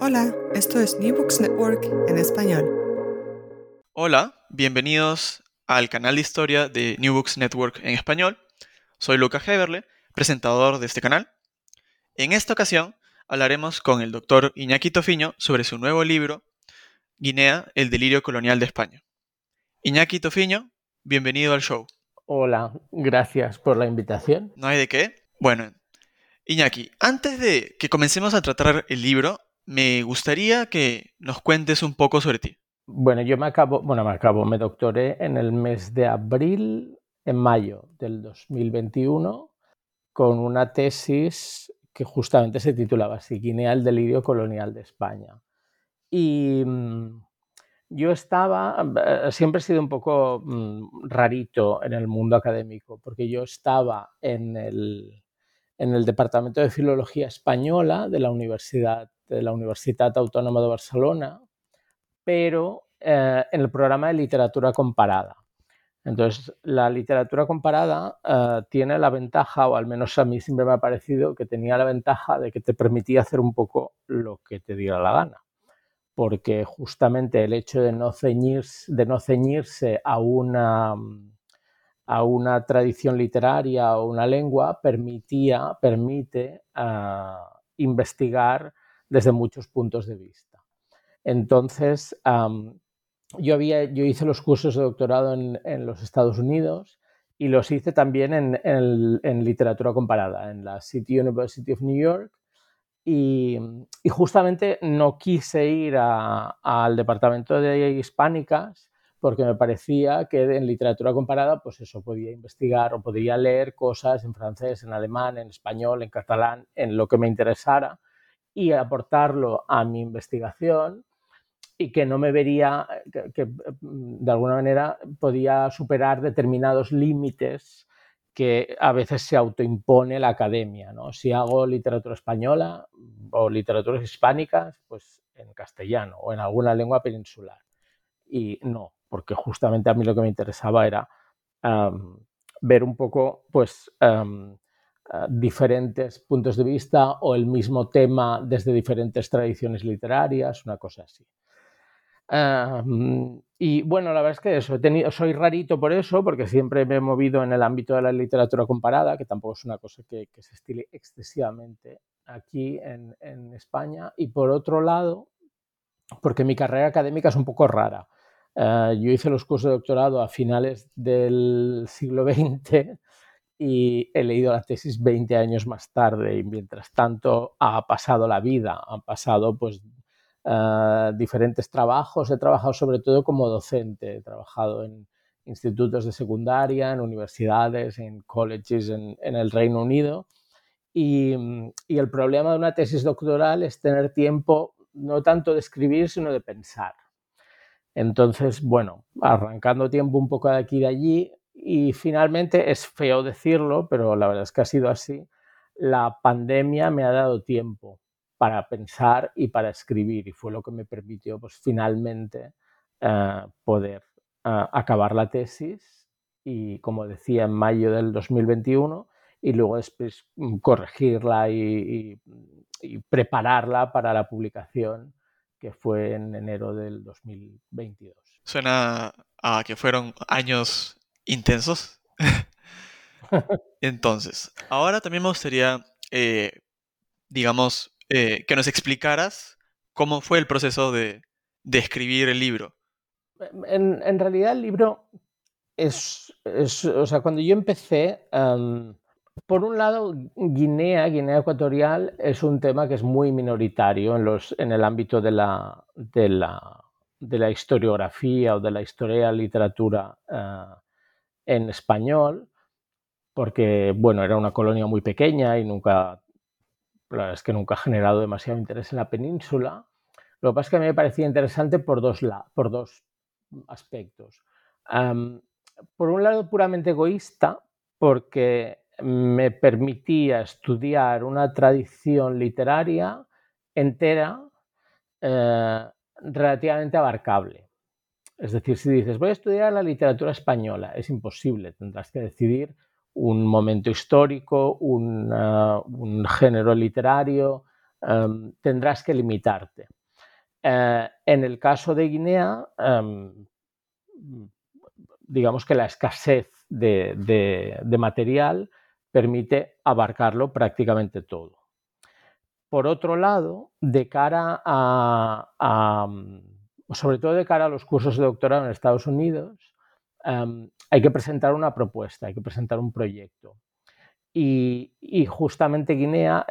Hola, esto es New Books Network en español. Hola, bienvenidos al canal de historia de New Books Network en español. Soy Lucas Heberle, presentador de este canal. En esta ocasión hablaremos con el doctor Iñaki Tofiño sobre su nuevo libro, Guinea, el delirio colonial de España. Iñaki Tofiño, bienvenido al show. Hola, gracias por la invitación. ¿No hay de qué? Bueno, Iñaki, antes de que comencemos a tratar el libro, me gustaría que nos cuentes un poco sobre ti. Bueno, yo me acabo, bueno, me acabo, me doctoré en el mes de abril, en mayo del 2021, con una tesis que justamente se titulaba así, Guinea, el delirio colonial de España. Y mm, yo estaba, eh, siempre he sido un poco mm, rarito en el mundo académico, porque yo estaba en el, en el Departamento de Filología Española de la Universidad, de la Universitat Autónoma de Barcelona, pero eh, en el programa de literatura comparada. Entonces, la literatura comparada eh, tiene la ventaja, o al menos a mí siempre me ha parecido que tenía la ventaja de que te permitía hacer un poco lo que te diera la gana. Porque justamente el hecho de no ceñirse, de no ceñirse a una a una tradición literaria o una lengua permitía, permite ah, investigar desde muchos puntos de vista. Entonces, yo, había, yo hice los cursos de doctorado en, los Estados Unidos y los hice también en, literatura comparada, en la City University of New York. Y, justamente no quise ir al departamento de hispánicas porque me parecía que en literatura comparada, pues eso, podía investigar o podía leer cosas en francés, en alemán, en español, en catalán, en lo que me interesara y aportarlo a mi investigación y que no me vería, que, de alguna manera podía superar determinados límites que a veces se autoimpone la academia. ¿no? Si hago literatura española o literaturas hispánicas, pues en castellano o en alguna lengua peninsular. Y no, porque justamente a mí lo que me interesaba era ver un poco pues, diferentes puntos de vista o el mismo tema desde diferentes tradiciones literarias, una cosa así. y bueno, la verdad es que eso, he tenido, soy rarito por eso, porque siempre me he movido en el ámbito de la literatura comparada, que tampoco es una cosa que, se estile excesivamente aquí en, en, España. Y por otro lado, porque mi carrera académica es un poco rara. Eh, yo hice los cursos de doctorado a finales del siglo XX y he leído la tesis 20 años más tarde y mientras tanto ha pasado la vida, han pasado pues eh, diferentes trabajos, he trabajado sobre todo como docente, he trabajado en institutos de secundaria, en universidades, en colleges en, el Reino Unido y, y el problema de una tesis doctoral es tener tiempo no tanto de escribir sino de pensar. Entonces, bueno, arrancando tiempo un poco de aquí y de allí, y finalmente es feo decirlo, pero la verdad es que ha sido así, la pandemia me ha dado tiempo para pensar y para escribir y fue lo que me permitió pues, finalmente eh, poder eh, acabar la tesis y como decía en mayo del 2021 y luego después mm, corregirla y, prepararla para la publicación que fue en enero del 2022. Suena a que fueron años intensos. Entonces, ahora también me gustaría, eh, digamos, eh, que nos explicaras cómo fue el proceso de, escribir el libro. En, realidad el libro es, o sea, cuando yo empecé, por un lado, Guinea, Guinea Ecuatorial, es un tema que es muy minoritario en, los, en el ámbito de la, de, la, de la historiografía o de la historia de literatura eh, en español, porque, bueno, era una colonia muy pequeña y nunca, es que nunca ha generado demasiado interés en la península. Lo que pasa es que a mí me parecía interesante por dos, por dos aspectos. por un lado, puramente egoísta, porque me permitía estudiar una tradición literaria entera eh, relativamente abarcable. Es decir, si dices, voy a estudiar la literatura española, es imposible, tendrás que decidir un momento histórico, un, género literario, em, tendrás que limitarte. Eh, en el caso de Guinea, em, digamos que la escasez de, material permite abarcarlo prácticamente todo. Por otro lado, de cara a, sobre todo de cara a los cursos de doctorado en Estados Unidos, em, hay que presentar una propuesta, hay que presentar un proyecto. Y, justamente Guinea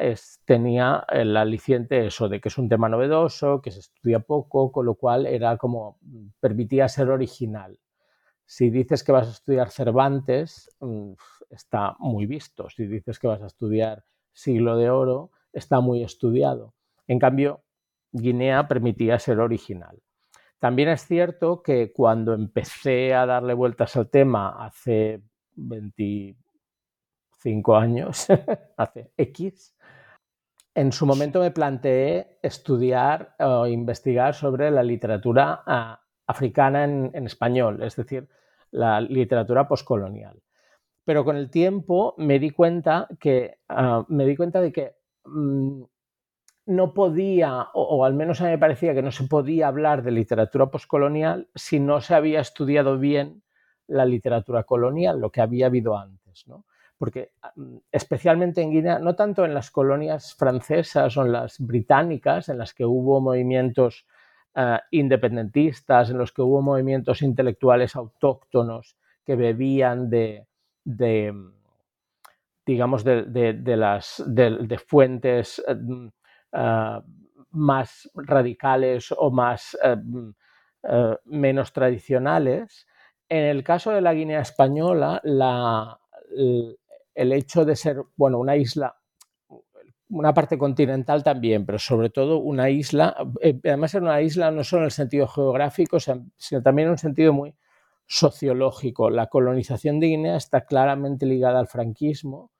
tenía el aliciente eso, de que es un tema novedoso, que se estudia poco, con lo cual era como, permitía ser original. Si dices que vas a estudiar Cervantes, mm, está muy visto. Si dices que vas a estudiar Siglo de Oro, está muy estudiado. En cambio, Guinea permitía ser original. También es cierto que cuando empecé a darle vueltas al tema hace 25 años, hace X, en su momento me planteé estudiar o investigar sobre la literatura ah, africana en, español, es decir, la literatura poscolonial. Pero con el tiempo me di cuenta que ah, me di cuenta de que mm, no podía, o, al menos a mí me parecía que no se podía hablar de literatura poscolonial si no se había estudiado bien la literatura colonial, lo que había habido antes. ¿no? Porque mm, especialmente en Guinea, no tanto en las colonias francesas o en las británicas, en las que hubo movimientos eh, independentistas, en los que hubo movimientos intelectuales autóctonos que bebían de, digamos, de, las, de fuentes mm, eh, más radicales o más eh, mm, eh, menos tradicionales. En el caso de la Guinea española, el hecho de ser bueno, una isla, una parte continental también, pero sobre todo una isla, además era una isla no solo en el sentido geográfico, sino también en un sentido muy sociológico. La colonización de Guinea está claramente ligada al franquismo,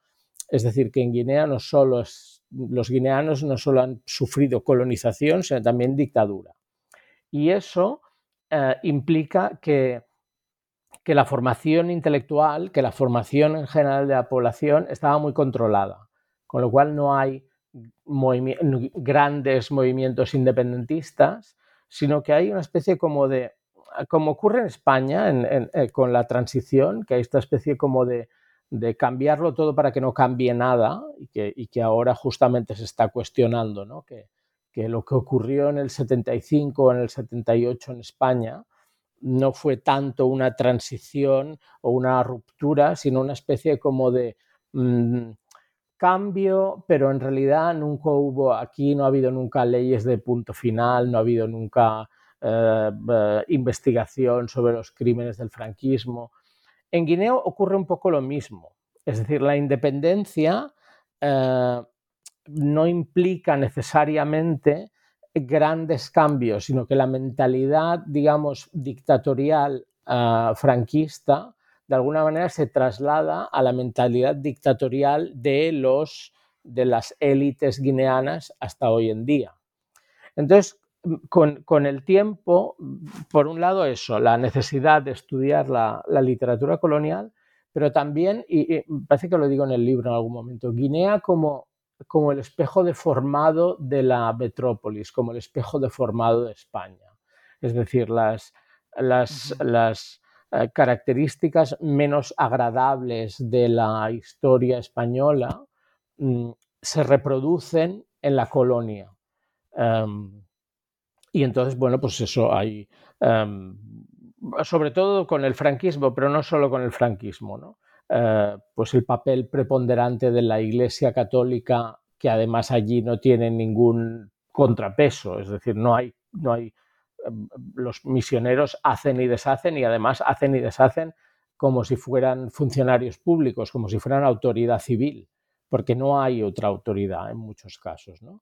es decir, que en Guinea no solo es los guineanos no solo han sufrido colonización, sino también dictadura. Y eso eh, implica que, que, la formación intelectual, que la formación en general de la población estaba muy controlada, con lo cual no hay grandes movimientos independentistas, sino que hay una especie como de, como ocurre en España eh, con la transición, que hay esta especie como de de cambiarlo todo para que no cambie nada y que, ahora justamente se está cuestionando ¿no? que, lo que ocurrió en el 75 o en el 78 en España no fue tanto una transición o una ruptura, sino una especie como de mm, cambio, pero en realidad nunca hubo, aquí no ha habido nunca leyes de punto final, no ha habido nunca eh, eh, investigación sobre los crímenes del franquismo en Guinea ocurre un poco lo mismo. Es decir, la independencia eh, no implica necesariamente grandes cambios, sino que la mentalidad, digamos, dictatorial eh, franquista, de alguna manera se traslada a la mentalidad dictatorial de los de las élites guineanas hasta hoy en día. Entonces, con, el tiempo, por un lado eso, la necesidad de estudiar la, literatura colonial, pero también, y, parece que lo digo en el libro en algún momento, Guinea como, como el espejo deformado de la metrópolis, como el espejo deformado de España. Es decir, las, las, las eh, características menos agradables de la historia española mm, se reproducen en la colonia. Em, y entonces, bueno, pues eso hay, em, sobre todo con el franquismo, pero no solo con el franquismo, ¿no? Eh, pues el papel preponderante de la Iglesia Católica, que además allí no tiene ningún contrapeso, es decir, no hay, no hay em, los misioneros hacen y deshacen y además hacen y deshacen como si fueran funcionarios públicos, como si fueran autoridad civil, porque no hay otra autoridad en muchos casos. ¿no?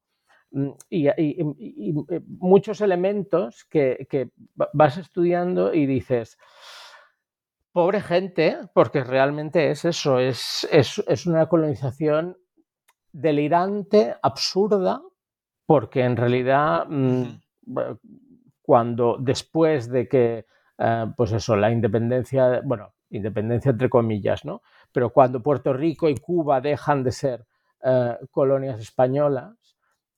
Mm, y, eh, muchos elementos que, vas estudiando y dices, pobre gente, porque realmente es eso, es, es, una colonización delirante, absurda, porque en realidad mm, cuando después de que, eh, pues eso, la independencia, bueno, independencia entre comillas, ¿no? Pero cuando Puerto Rico y Cuba dejan de ser eh, colonias españolas,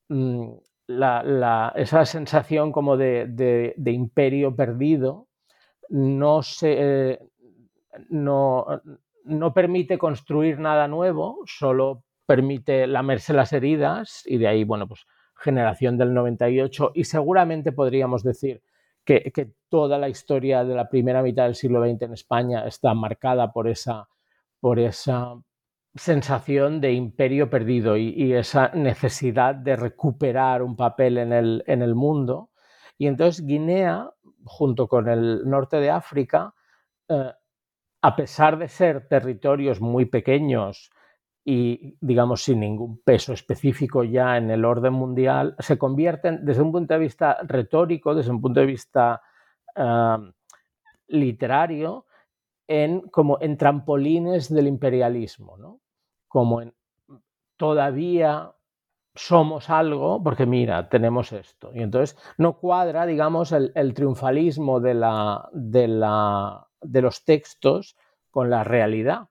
Mm, esa sensación como de, imperio perdido no, se, no, no, permite construir nada nuevo, solo permite lamerse las heridas y de ahí, bueno, pues generación del 98 y seguramente podríamos decir que, que toda la historia de la primera mitad del siglo XX en España está marcada por esa, por esa sensación de imperio perdido y, esa necesidad de recuperar un papel en el, en el, mundo. Y entonces Guinea, junto con el norte de África, eh, a pesar de ser territorios muy pequeños y, digamos, sin ningún peso específico ya en el orden mundial, se convierten, desde un punto de vista retórico, desde un punto de vista eh, literario, en, como en trampolines del imperialismo. ¿no? Como en, todavía somos algo, porque mira, tenemos esto. Y entonces no cuadra, digamos, el, triunfalismo de, la, de, la, de, los textos con la realidad.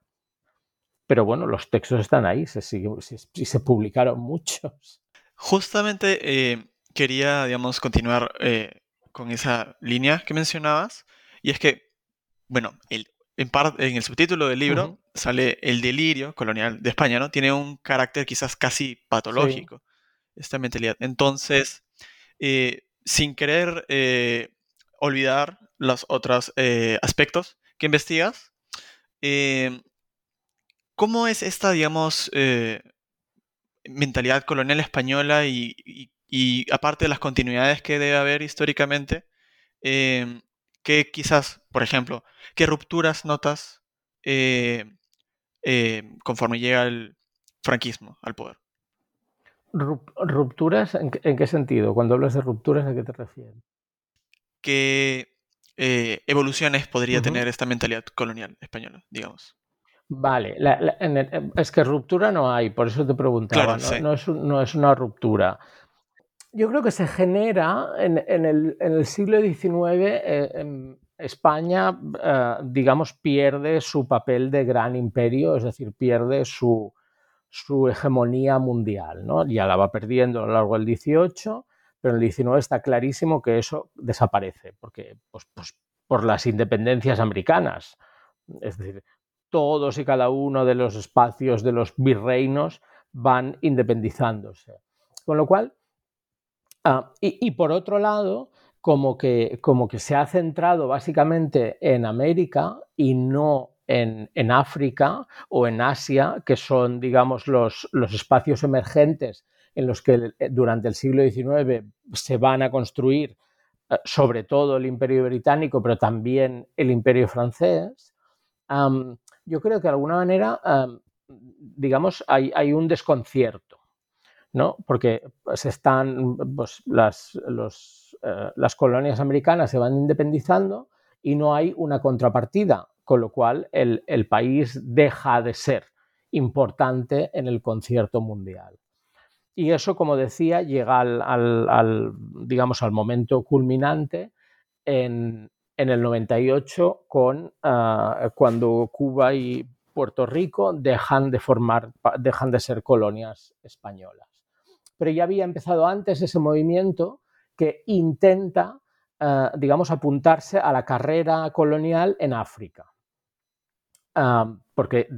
Pero bueno, los textos están ahí, se, se publicaron muchos. Justamente eh, quería, digamos, continuar eh, con esa línea que mencionabas. Y es que, bueno, el, en, en el subtítulo del libro sale el delirio colonial de España, ¿no? Tiene un carácter quizás casi patológico, esta mentalidad. Entonces, eh, sin querer eh, olvidar los otros eh, aspectos que investigas, ¿cómo es esta, digamos, mentalidad colonial española y, y, aparte de las continuidades que debe haber históricamente, que quizás, por ejemplo, qué rupturas notas eh, conforme llega el franquismo al poder. ¿Rupturas en, qué sentido? Cuando hablas de rupturas, ¿a qué te refieres? ¿Qué eh, evoluciones podría tener esta mentalidad colonial española, digamos? Vale, es que ruptura no hay, por eso te preguntaba, no, es, una ruptura. Yo creo que se genera en, el, siglo XIX, España, eh, digamos, pierde su papel de gran imperio, es decir, pierde su, hegemonía mundial. ¿no? Ya la va perdiendo a lo largo del XVIII, pero en el XIX está clarísimo que eso desaparece, porque pues, pues, por las independencias americanas. Es decir, todos y cada uno de los espacios de los virreinos van independizándose. Con lo cual, ah, y, por otro lado, como que, se ha centrado básicamente en América y no en, África o en Asia, que son, digamos, los, espacios emergentes en los que eh, durante el siglo XIX se van a construir eh, sobre todo el imperio británico, pero también el imperio francés, yo creo que de alguna manera, digamos, hay, un desconcierto, ¿no? Porque se están, pues, las, eh, las colonias americanas se van independizando y no hay una contrapartida, con lo cual el, país deja de ser importante en el concierto mundial. Y eso, como decía, llega al, digamos, al momento culminante en, el 98 con, ah, cuando Cuba y Puerto Rico dejan de, formar, dejan de ser colonias españolas. Pero ya había empezado antes ese movimiento que intenta, ah, digamos, apuntarse a la carrera colonial en África. Porque,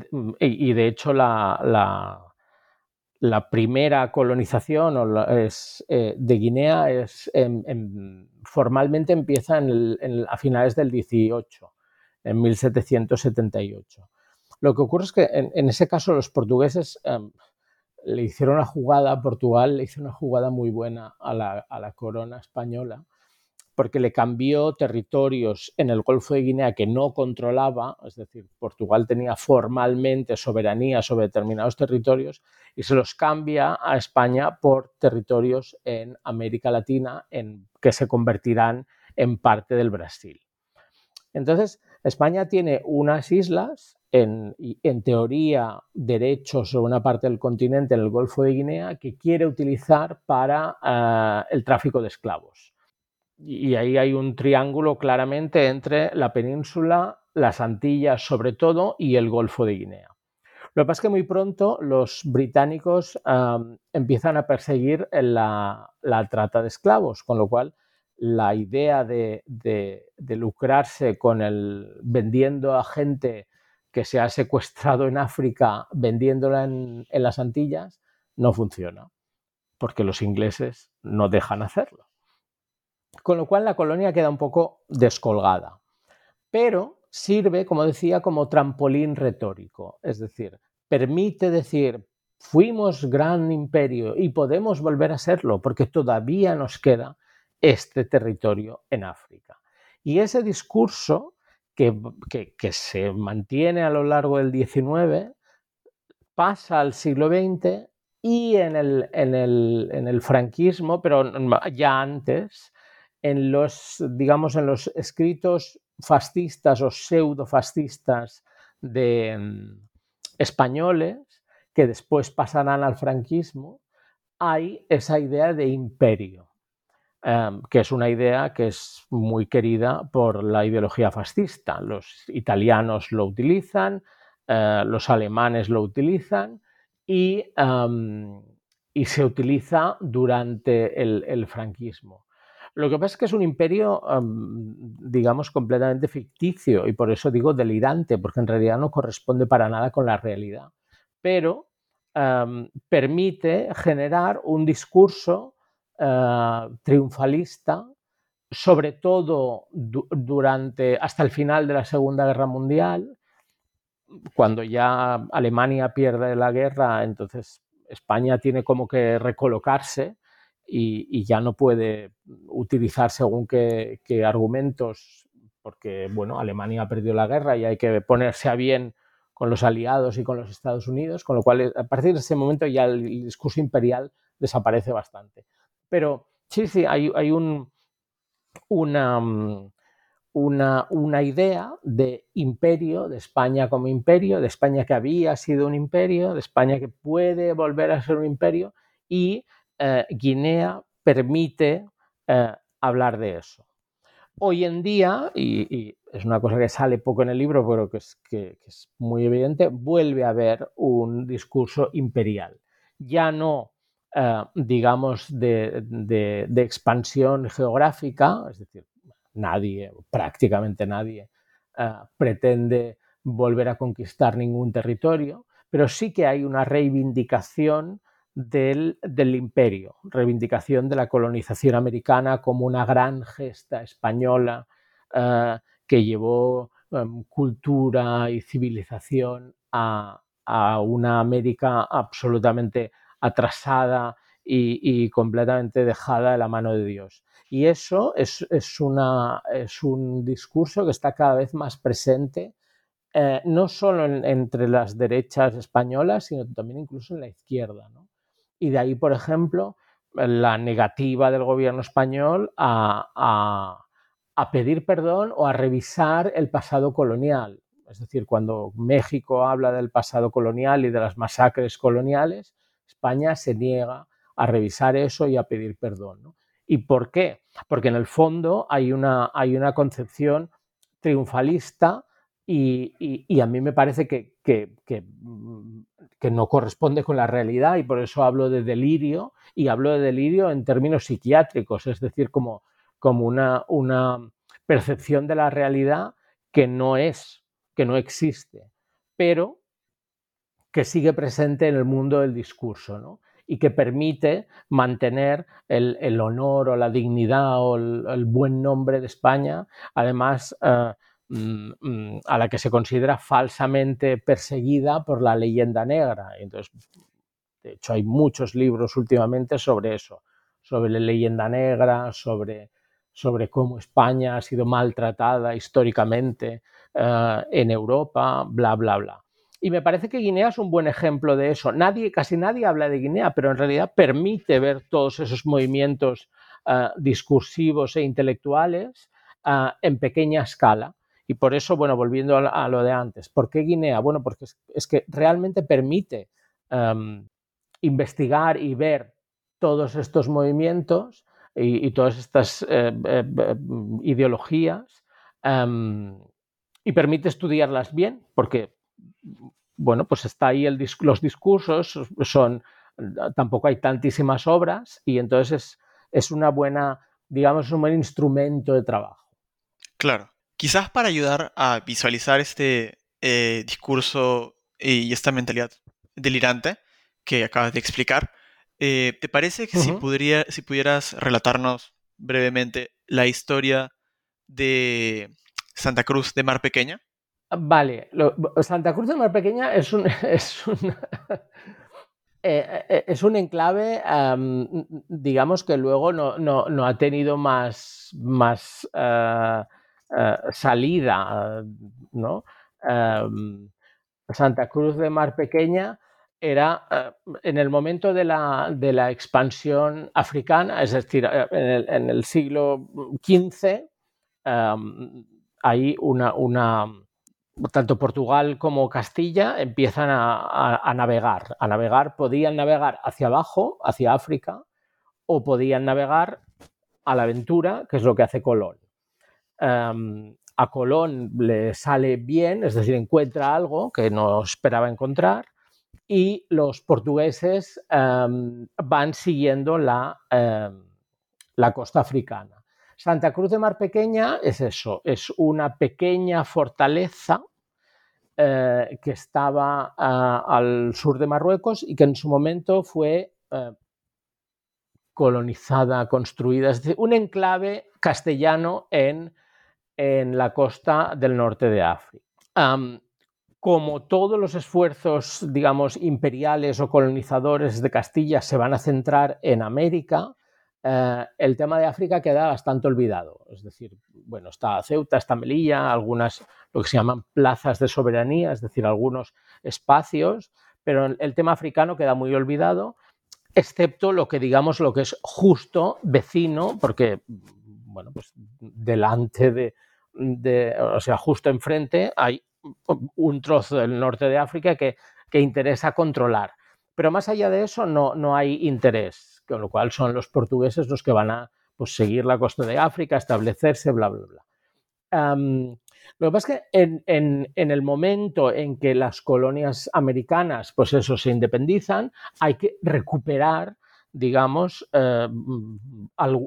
y, de hecho la primera colonización eh, de Guinea es, formalmente empieza a finales del 18, en 1778. Lo que ocurre es que en, ese caso los portugueses em, le hicieron una jugada, Portugal le hizo una jugada muy buena a la corona española, porque le cambió territorios en el Golfo de Guinea que no controlaba, es decir, Portugal tenía formalmente soberanía sobre determinados territorios y se los cambia a España por territorios en América Latina en, que se convertirán en parte del Brasil. Entonces, España tiene unas islas, en, teoría derechos sobre una parte del continente en el Golfo de Guinea, que quiere utilizar para eh, el tráfico de esclavos y ahí hay un triángulo claramente entre la península, las Antillas sobre todo y el Golfo de Guinea. Lo que pasa es que muy pronto los británicos empiezan a perseguir la, trata de esclavos, con lo cual la idea de, lucrarse con el vendiendo a gente que se ha secuestrado en África, vendiéndola en las Antillas, no funciona, porque los ingleses no dejan hacerlo con lo cual la colonia queda un poco descolgada. Pero sirve, como decía, como trampolín retórico, es decir, permite decir, fuimos gran imperio y podemos volver a serlo porque todavía nos queda este territorio en África. Y ese discurso que, se mantiene a lo largo del XIX pasa al siglo XX y en el, en el franquismo, pero ya antes, en los, digamos, en los escritos fascistas o pseudo-fascistas de mm, españoles, que después pasarán al franquismo, hay esa idea de imperio, em, que es una idea que es muy querida por la ideología fascista. Los italianos lo utilizan, eh, los alemanes lo utilizan y, em, se utiliza durante el franquismo. Lo que pasa es que es un imperio, digamos, completamente ficticio y por eso digo delirante, porque en realidad no corresponde para nada con la realidad. Pero permite generar un discurso eh, triunfalista, sobre todo durante hasta el final de la Segunda Guerra Mundial, cuando ya Alemania pierde la guerra, entonces España tiene como que recolocarse y, ya no puede utilizar según qué, argumentos, porque bueno, Alemania ha perdido la guerra y hay que ponerse a bien con los aliados y con los Estados Unidos, con lo cual a partir de ese momento ya el discurso imperial desaparece bastante. Pero sí, sí, hay, un, una, una, una, idea de imperio, de España como imperio, de España que había sido un imperio, de España que puede volver a ser un imperio y eh, Guinea permite eh, hablar de eso. Hoy en día, y, es una cosa que sale poco en el libro, pero que es, que, es muy evidente, vuelve a haber un discurso imperial. Ya no, eh, digamos, de, de, expansión geográfica, es decir, nadie, prácticamente nadie, pretende volver a conquistar ningún territorio, pero sí que hay una reivindicación del, imperio, reivindicación de la colonización americana como una gran gesta española eh, que llevó cultura y civilización a, una América absolutamente atrasada y, completamente dejada de la mano de Dios. Y eso es, una, es un discurso que está cada vez más presente eh, no solo entre las derechas españolas, sino también incluso en la izquierda. ¿no? Y de ahí, por ejemplo, la negativa del gobierno español a, pedir perdón o a revisar el pasado colonial. Es decir, cuando México habla del pasado colonial y de las masacres coloniales, España se niega a revisar eso y a pedir perdón. ¿Y por qué? Porque en el fondo hay una, hay una concepción triunfalista y, a mí me parece que, mm, que, no corresponde con la realidad y por eso hablo de delirio y hablo de delirio en términos psiquiátricos, es decir, como, como una, una percepción de la realidad que no es, que no existe, pero que sigue presente en el mundo del discurso, ¿no? y que permite mantener el, honor o la dignidad o el, buen nombre de España, además eh, mm, mm, a la que se considera falsamente perseguida por la leyenda negra. Entonces, de hecho, hay muchos libros últimamente sobre eso, sobre la leyenda negra, sobre, sobre cómo España ha sido maltratada históricamente eh, en Europa, bla, bla, bla. Y me parece que Guinea es un buen ejemplo de eso. Nadie, casi nadie habla de Guinea, pero en realidad permite ver todos esos movimientos ah, discursivos e intelectuales ah, en pequeña escala. Y por eso, bueno, volviendo a, lo de antes, ¿por qué Guinea? Bueno, porque es, que realmente permite investigar y ver todos estos movimientos y, todas estas eh, eh, eh, ideologías y permite estudiarlas bien, porque bueno, pues está ahí el, los discursos, son, tampoco hay tantísimas obras y entonces es, una buena, digamos, un buen instrumento de trabajo. Claro. Quizás para ayudar a visualizar este eh, discurso y esta mentalidad delirante que acabas de explicar, eh, ¿te parece que si, si pudieras relatarnos brevemente la historia de Santa Cruz de Mar Pequeña? Vale, Santa Cruz de Mar Pequeña es un, es un, eh, eh, es un enclave, digamos que luego no, ha tenido más, más eh, salida, ¿no? Santa Cruz de Mar Pequeña era en el momento de la, de la, expansión africana, es decir, en el, en el siglo XV, hay una, una tanto Portugal como Castilla empiezan a, navegar. A navegar, podían navegar hacia abajo, hacia África, o podían navegar a la aventura, que es lo que hace Colón. Em, a Colón le sale bien, es decir, encuentra algo que no esperaba encontrar, y los portugueses em, van siguiendo la, em, la costa africana. Santa Cruz de Mar Pequeña es eso, es una pequeña fortaleza eh, que estaba ah, al sur de Marruecos y que en su momento fue eh, colonizada, construida, es decir, un enclave castellano en, en la costa del norte de África. como todos los esfuerzos, digamos, imperiales o colonizadores de Castilla se van a centrar en América, eh, el tema de África queda bastante olvidado. Es decir, bueno, está Ceuta, está Melilla, algunas, lo que se llaman plazas de soberanía, es decir, algunos espacios, pero el tema africano queda muy olvidado, excepto lo que digamos lo que es justo vecino, porque, bueno, pues delante de, de o sea, justo enfrente hay un trozo del norte de África que, que interesa controlar. Pero más allá de eso no, no hay interés con lo cual son los portugueses los que van a pues, seguir la costa de África, establecerse, bla, bla, bla. lo que pasa es que en, el momento en que las colonias americanas, pues eso, se independizan, hay que recuperar, digamos, eh,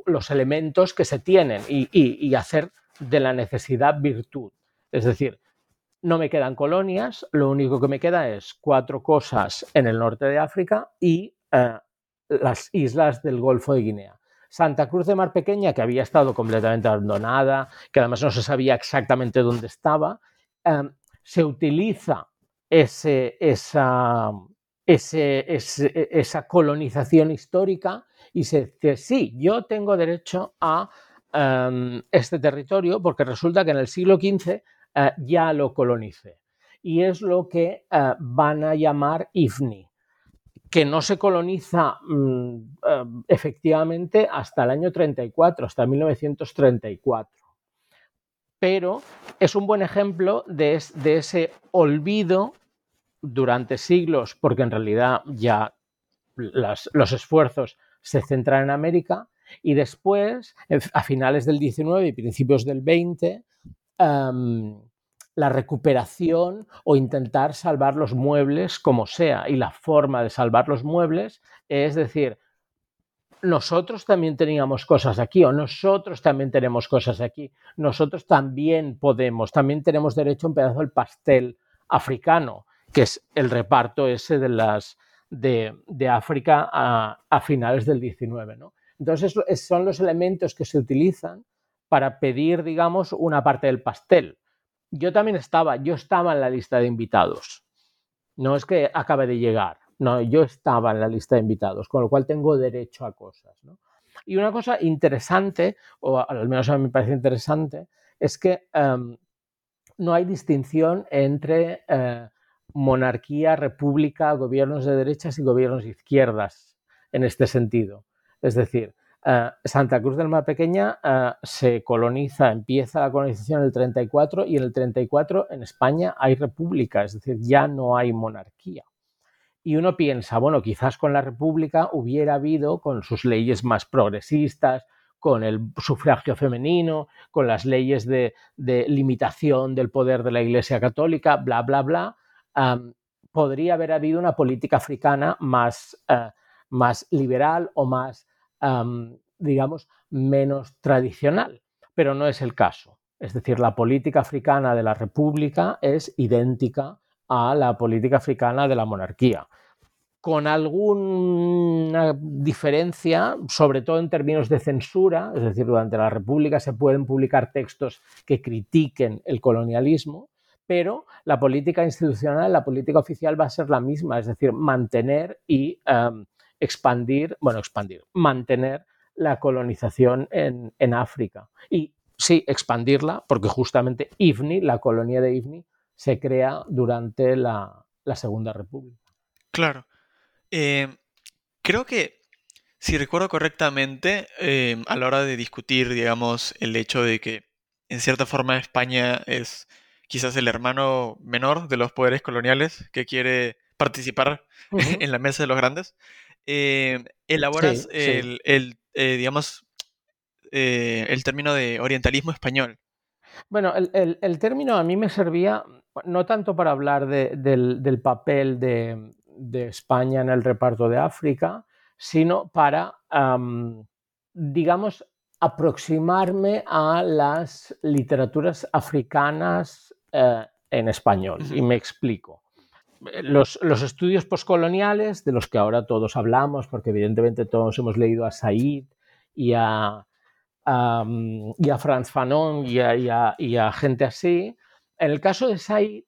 los elementos que se tienen y, hacer de la necesidad virtud. Es decir, no me quedan colonias, lo único que me queda es cuatro cosas en el norte de África y eh, las islas del Golfo de Guinea. Santa Cruz de Mar Pequeña, que había estado completamente abandonada, que además no se sabía exactamente dónde estaba, em, se utiliza esa, esa colonización histórica y se dice, sí, yo tengo derecho a em, este territorio porque resulta que en el siglo XV eh, ya lo colonicé. Y es lo que eh, van a llamar IFNI, que no se coloniza mm, eh, efectivamente hasta el año 34, hasta 1934. pero es un buen ejemplo de, ese olvido durante siglos, porque en realidad ya los esfuerzos se centran en América, y después, a finales del 19 y principios del 20, um, la recuperación o intentar salvar los muebles como sea. Y la forma de salvar los muebles es decir, nosotros también teníamos cosas aquí o nosotros también tenemos cosas aquí. Nosotros también podemos, también tenemos derecho a un pedazo del pastel africano, que es el reparto ese de las de, África a, finales del 19. ¿no? Entonces, son los elementos que se utilizan para pedir, digamos, una parte del pastel. Yo también estaba, yo estaba en la lista de invitados. No es que acabe de llegar, no, yo estaba en la lista de invitados, con lo cual tengo derecho a cosas. Y una cosa interesante, o al menos a mí me parece interesante, es que em, no hay distinción entre eh, monarquía, república, gobiernos de derechas y gobiernos de izquierdas en este sentido. Es decir, eh, Santa Cruz del Mar Pequeña eh, se coloniza, empieza la colonización en el 34 y en el 34 en España hay república, es decir, ya no hay monarquía. Y uno piensa, bueno, quizás con la república hubiera habido, con sus leyes más progresistas, con el sufragio femenino, con las leyes de, limitación del poder de la Iglesia Católica, bla, bla, bla, podría haber habido una política africana más, eh, más liberal o más digamos, menos tradicional, pero no es el caso. Es decir, la política africana de la República es idéntica a la política africana de la monarquía, con alguna diferencia, sobre todo en términos de censura, es decir, durante la República se pueden publicar textos que critiquen el colonialismo, pero la política institucional, la política oficial va a ser la misma, es decir, mantener y expandir, bueno, expandir, mantener la colonización en, África. Y sí, expandirla, porque justamente IFNI, la colonia de IFNI, se crea durante la, Segunda República. Claro. Eh, creo que, si recuerdo correctamente, eh, a la hora de discutir, digamos, el hecho de que en cierta forma España es quizás el hermano menor de los poderes coloniales que quiere participar en la mesa de los grandes, eh, elaboras el, eh, digamos, eh, el término de orientalismo español. Bueno, el, término a mí me servía no tanto para hablar del, papel de, España en el reparto de África, sino para, digamos, aproximarme a las literaturas africanas en español. Y me explico los, estudios postcoloniales, de los que ahora todos hablamos, porque evidentemente todos hemos leído a Said y a, y a Franz Fanon y a, gente así, en el caso de Said,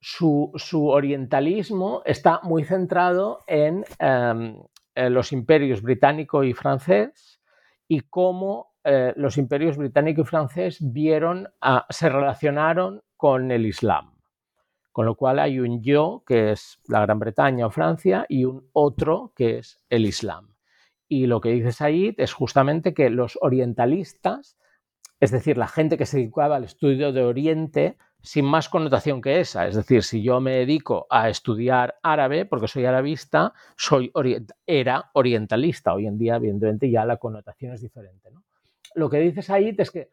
su, orientalismo está muy centrado en, los imperios británico y francés y cómo eh, los imperios británico y francés vieron, se relacionaron con el Islam. Con lo cual hay un yo, que es la Gran Bretaña o Francia, y un otro, que es el Islam. Y lo que dice Said es justamente que los orientalistas, es decir, la gente que se dedicaba al estudio de Oriente, sin más connotación que esa. Es decir, si yo me dedico a estudiar árabe, porque soy arabista, soy era orientalista. Hoy en día, evidentemente, ya la connotación es diferente. Lo que dice Said es que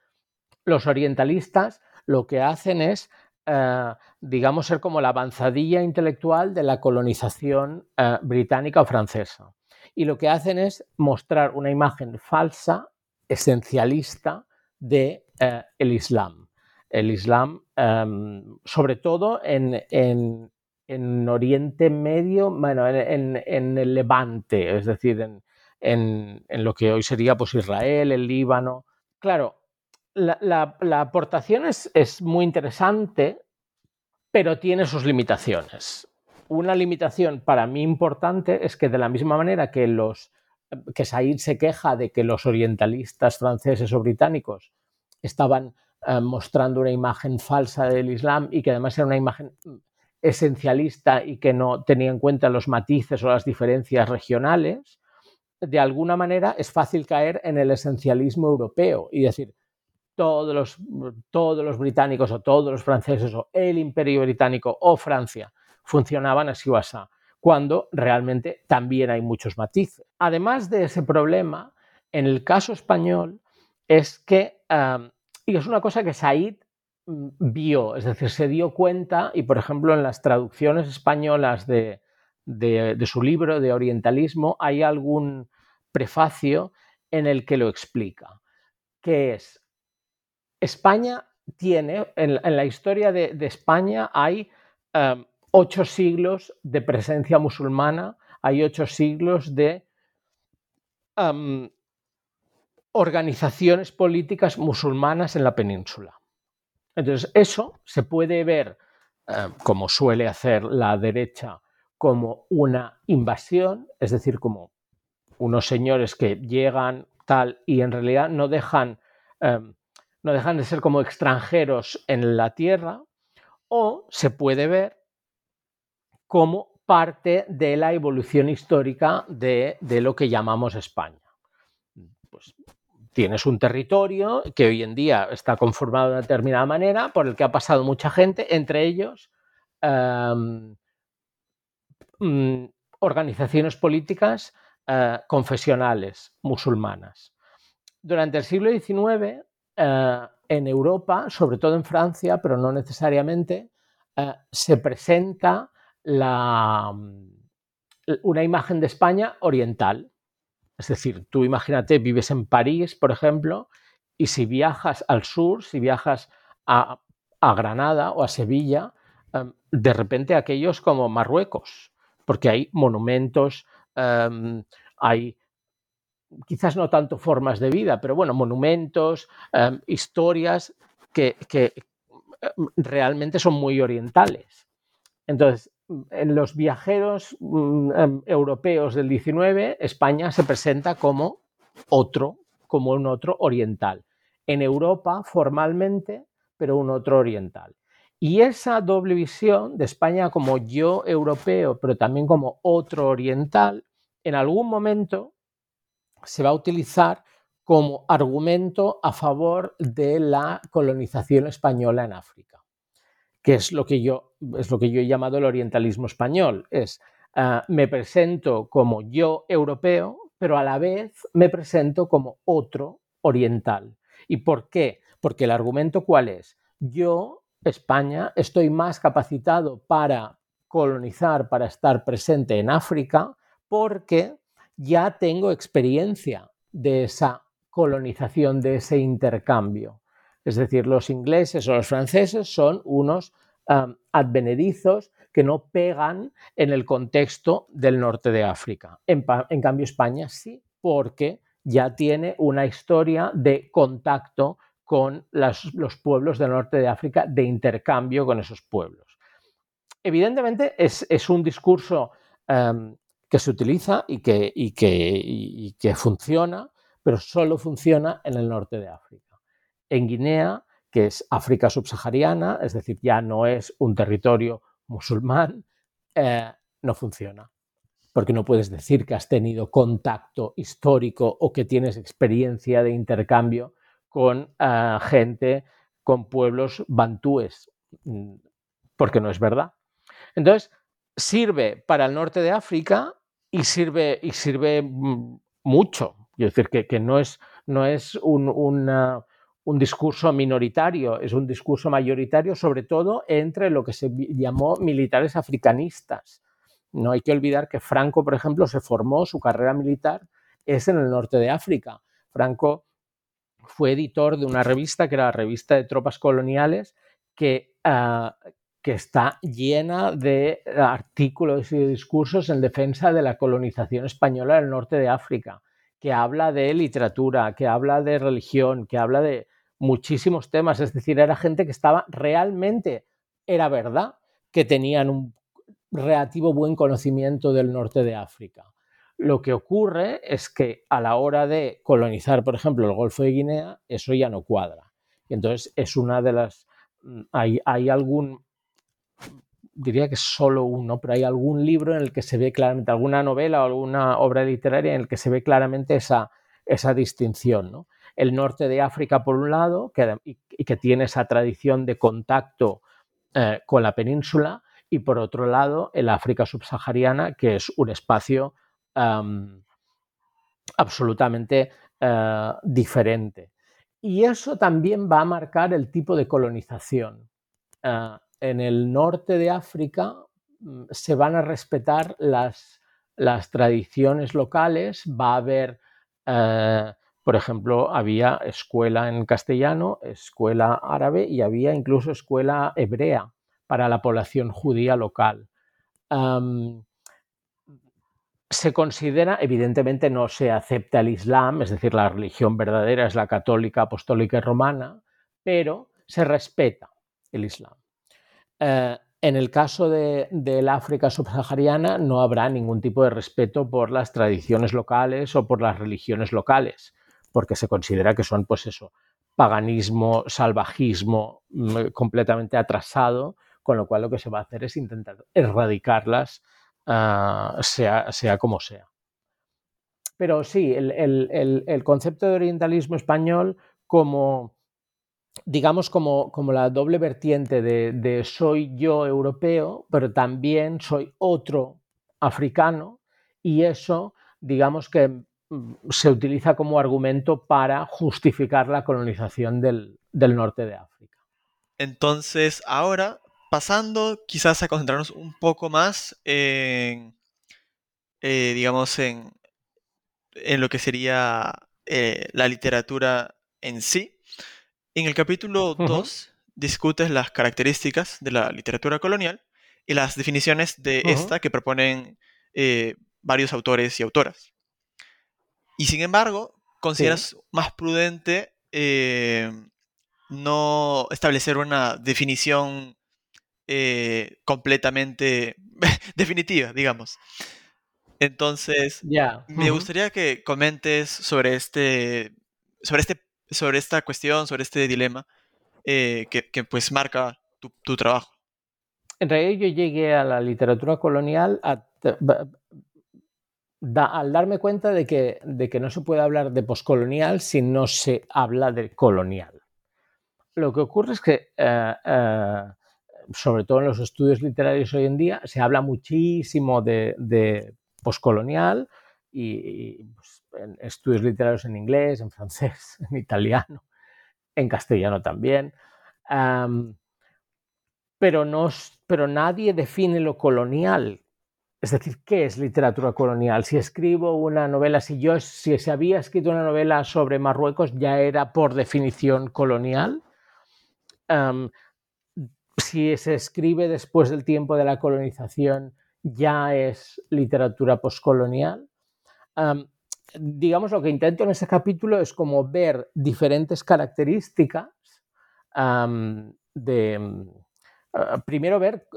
los orientalistas lo que hacen es eh, digamos, ser como la avanzadilla intelectual de la colonización eh, británica o francesa. Y lo que hacen es mostrar una imagen falsa, esencialista, de eh, el Islam. El Islam, em, sobre todo en, Oriente Medio, bueno, en, el Levante, es decir, en, lo que hoy sería pues, Israel, el Líbano. Claro, la, aportación es, muy interesante, pero tiene sus limitaciones. Una limitación para mí importante es que de la misma manera que los que Said se queja de que los orientalistas franceses o británicos estaban eh, mostrando una imagen falsa del Islam y que además era una imagen esencialista y que no tenía en cuenta los matices o las diferencias regionales, de alguna manera es fácil caer en el esencialismo europeo y decir, todos los, británicos o todos los franceses o el imperio británico o Francia funcionaban así o así, cuando realmente también hay muchos matices. Además de ese problema, en el caso español es que, y es una cosa que Said mm, vio, es decir, se dio cuenta y, por ejemplo, en las traducciones españolas de, de su libro de orientalismo hay algún prefacio en el que lo explica, que es, España tiene, en, la historia de, España hay em, ocho siglos de presencia musulmana, hay ocho siglos de em, organizaciones políticas musulmanas en la península. Entonces, eso se puede ver, em, como suele hacer la derecha, como una invasión, es decir, como unos señores que llegan tal y en realidad no dejan, em, no dejan de ser como extranjeros en la tierra, o se puede ver como parte de la evolución histórica de, lo que llamamos España. Pues tienes un territorio que hoy en día está conformado de una determinada manera, por el que ha pasado mucha gente, entre ellos em, mm, organizaciones políticas eh, confesionales musulmanas. Durante el siglo XIX, eh, en Europa, sobre todo en Francia, pero no necesariamente, eh, se presenta la, una imagen de España oriental. Es decir, tú imagínate, vives en París, por ejemplo, y si viajas al sur, si viajas a, Granada o a Sevilla, de repente aquellos como Marruecos, porque hay monumentos Em, hay quizás no tanto formas de vida, pero bueno, monumentos, em, historias que, em, realmente son muy orientales. Entonces, en los viajeros mm, europeos del 19, España se presenta como otro, como un otro oriental. En Europa, formalmente, pero un otro oriental. Y esa doble visión de España como yo europeo, pero también como otro oriental, en algún momento se va a utilizar como argumento a favor de la colonización española en África, que es lo que yo, es lo que yo he llamado el orientalismo español. Es, ah, me presento como yo europeo, pero a la vez me presento como otro oriental. ¿Y por qué? Porque el argumento cuál es? Yo España, estoy más capacitado para colonizar, para estar presente en África, porque ya tengo experiencia de esa colonización, de ese intercambio. Es decir, los ingleses o los franceses son unos advenedizos que no pegan en el contexto del norte de África. En, cambio, España sí, porque ya tiene una historia de contacto con los pueblos del norte de África, de intercambio con esos pueblos. Evidentemente es, un discurso que se utiliza y que, que, que funciona, pero solo funciona en el norte de África. En Guinea, que es África subsahariana, es decir, ya no es un territorio musulmán, eh, no funciona. Porque no puedes decir que has tenido contacto histórico o que tienes experiencia de intercambio con ah, gente, con pueblos bantúes, mm, porque no es verdad. Entonces, sirve para el norte de África y sirve, y sirve mm, mucho. Es decir, que, no es, no es un, un, discurso minoritario, es un discurso mayoritario, sobre todo entre lo que se llamó militares africanistas. No hay que olvidar que Franco, por ejemplo, se formó, su carrera militar es en el norte de África. Franco fue editor de una revista que era la revista de tropas coloniales, que, ah, que está llena de artículos y discursos en defensa de la colonización española del norte de África, que habla de literatura, que habla de religión, que habla de muchísimos temas. Es decir, era gente que estaba realmente, era verdad, que tenían un relativo buen conocimiento del norte de África. Lo que ocurre es que a la hora de colonizar, por ejemplo, el Golfo de Guinea, eso ya no cuadra. Y entonces es una de las... Mm, hay, hay algún, diría que solo uno, pero hay algún libro en el que se ve claramente, alguna novela o alguna obra literaria en el que se ve claramente esa, esa distinción. ¿no? El norte de África, por un lado, que, y, que tiene esa tradición de contacto eh, con la península, y por otro lado, el África subsahariana, que es un espacio absolutamente uh, diferente. Y eso también va a marcar el tipo de colonización. Uh, en el norte de África mm, se van a respetar las, tradiciones locales, va a haber, uh, por ejemplo, había escuela en castellano, escuela árabe y había incluso escuela hebrea para la población judía local. Se considera, evidentemente no se acepta el Islam, es decir, la religión verdadera es la católica, apostólica y romana, pero se respeta el Islam. Eh, en el caso del de, África subsahariana no habrá ningún tipo de respeto por las tradiciones locales o por las religiones locales, porque se considera que son, pues eso, paganismo, salvajismo mm, completamente atrasado, con lo cual lo que se va a hacer es intentar erradicarlas Ah, sea, sea, como sea. Pero sí, el, concepto de orientalismo español como, digamos, como, como la doble vertiente de, soy yo europeo, pero también soy otro africano, y eso, digamos que mm, se utiliza como argumento para justificar la colonización del, del norte de África. Entonces, ahora pasando quizás a concentrarnos un poco más en, eh, digamos, en, en, lo que sería eh, la literatura en sí. En el capítulo 2 discutes las características de la literatura colonial y las definiciones de esta que proponen eh, varios autores y autoras. Y sin embargo, consideras más prudente no establecer una definición eh, completamente definitiva, digamos. Entonces, me gustaría que comentes sobre este, sobre este, sobre esta cuestión, sobre este dilema eh, que, pues marca tu, trabajo. En realidad yo llegué a la literatura colonial al darme cuenta de que, de que no se puede hablar de poscolonial si no se habla de colonial. Lo que ocurre es que eh, sobre todo en los estudios literarios hoy en día, se habla muchísimo de, de poscolonial y, pues, estudios literarios en inglés, en francés, en italiano, en castellano también. pero, no, pero nadie define lo colonial. Es decir, ¿qué es literatura colonial? Si escribo una novela, si yo si se había escrito una novela sobre Marruecos, ya era por definición colonial si se escribe después del tiempo de la colonización, ya es literatura poscolonial. Digamos, lo que intento en ese capítulo es como ver diferentes características de... Ah, primero ver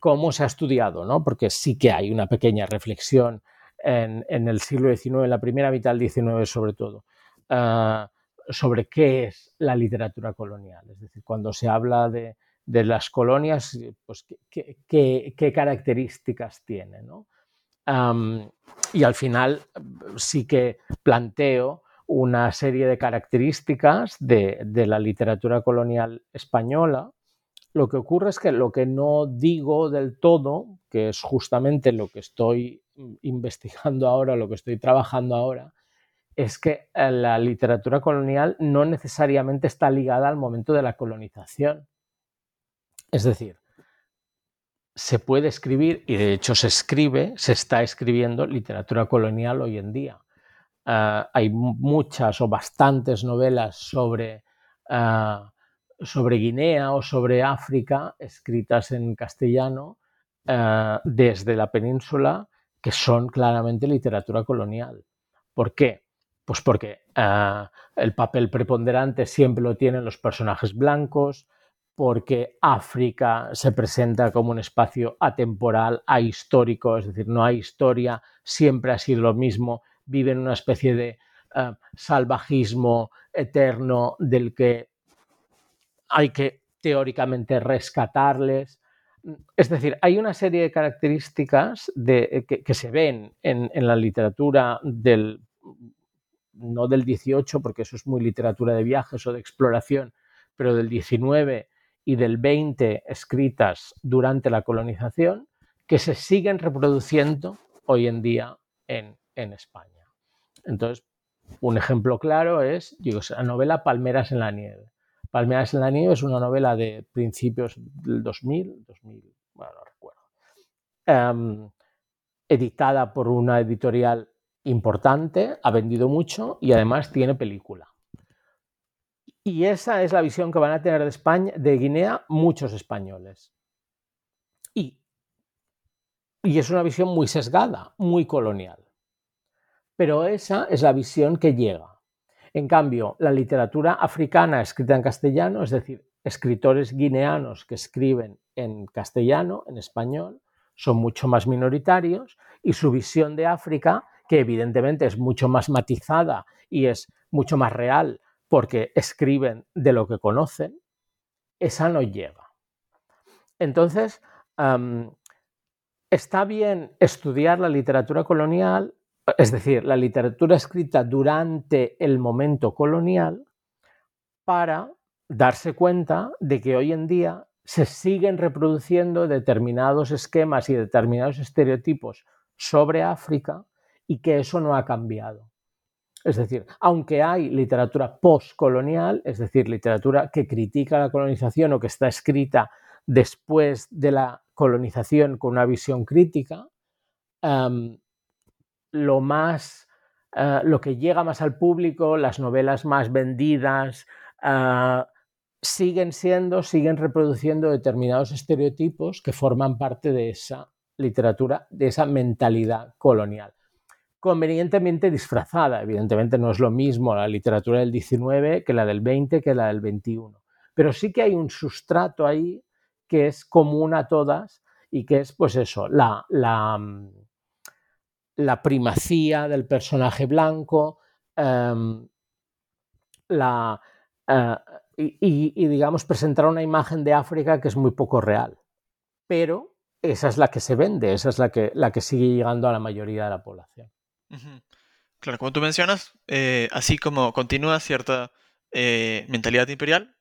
cómo se ha estudiado, ¿no? porque sí que hay una pequeña reflexión en, el siglo XIX, en la primera mitad del XIX sobre todo, ah, sobre qué es la literatura colonial. Es decir, cuando se habla de, de las colonias, pues, qué, características tiene. Y al final sí que planteo una serie de características de, la literatura colonial española. Lo que ocurre es que lo que no digo del todo, que es justamente lo que estoy investigando ahora, lo que estoy trabajando ahora, es que eh, la literatura colonial no necesariamente está ligada al momento de la colonización. Es decir, se puede escribir, y de hecho se escribe, se está escribiendo literatura colonial hoy en día. Ah, hay muchas o bastantes novelas sobre, ah, sobre Guinea o sobre África escritas en castellano ah, desde la península que son claramente literatura colonial. ¿Por qué? Pues porque el papel preponderante siempre lo tienen los personajes blancos, porque África se presenta como un espacio atemporal, ahistórico, es decir, no hay historia, siempre ha sido lo mismo, vive en una especie de eh, salvajismo eterno del que hay que teóricamente rescatarles. Es decir, hay una serie de características que, se ven en, la literatura del no del 18, porque eso es muy literatura de viajes o de exploración, pero del 19 y del 20 escritas durante la colonización, que se siguen reproduciendo hoy en día en, en España. Entonces, un ejemplo claro es digo, la novela Palmeras en la nieve. Palmeras en la nieve es una novela de principios del 2000, 2000 bueno, no recuerdo, em, editada por una editorial importante, ha vendido mucho y además tiene película. Y esa es la visión que van a tener de, España, de Guinea muchos españoles. Y, y es una visión muy sesgada, muy colonial. Pero esa es la visión que llega. En cambio, la literatura africana escrita en castellano, es decir, escritores guineanos que escriben en castellano, en español, son mucho más minoritarios y su visión de África, que evidentemente es mucho más matizada y es mucho más real porque escriben de lo que conocen, esa no llega. Entonces, está bien estudiar la literatura colonial, es decir, la literatura escrita durante el momento colonial, para darse cuenta de que hoy en día se siguen reproduciendo determinados esquemas y determinados estereotipos sobre África y que eso no ha cambiado. Es decir, aunque hay literatura postcolonial, es decir, literatura que critica la colonización o que está escrita después de la colonización con una visión crítica, em, lo más, eh, lo que llega más al público, las novelas más vendidas, eh, siguen siendo, siguen reproduciendo determinados estereotipos que forman parte de esa literatura, de esa mentalidad colonial. Convenientemente disfrazada, evidentemente no es lo mismo la literatura del 19 que la del 20 que la del 21, pero sí que hay un sustrato ahí que es común a todas y que es pues eso, la, la primacía del personaje blanco, em, eh, y, digamos, presentar una imagen de África que es muy poco real. Pero esa es la que se vende, esa es la que sigue llegando a la mayoría de la población. Claro, como tú mencionas, eh, así como continúa cierta eh, mentalidad imperial,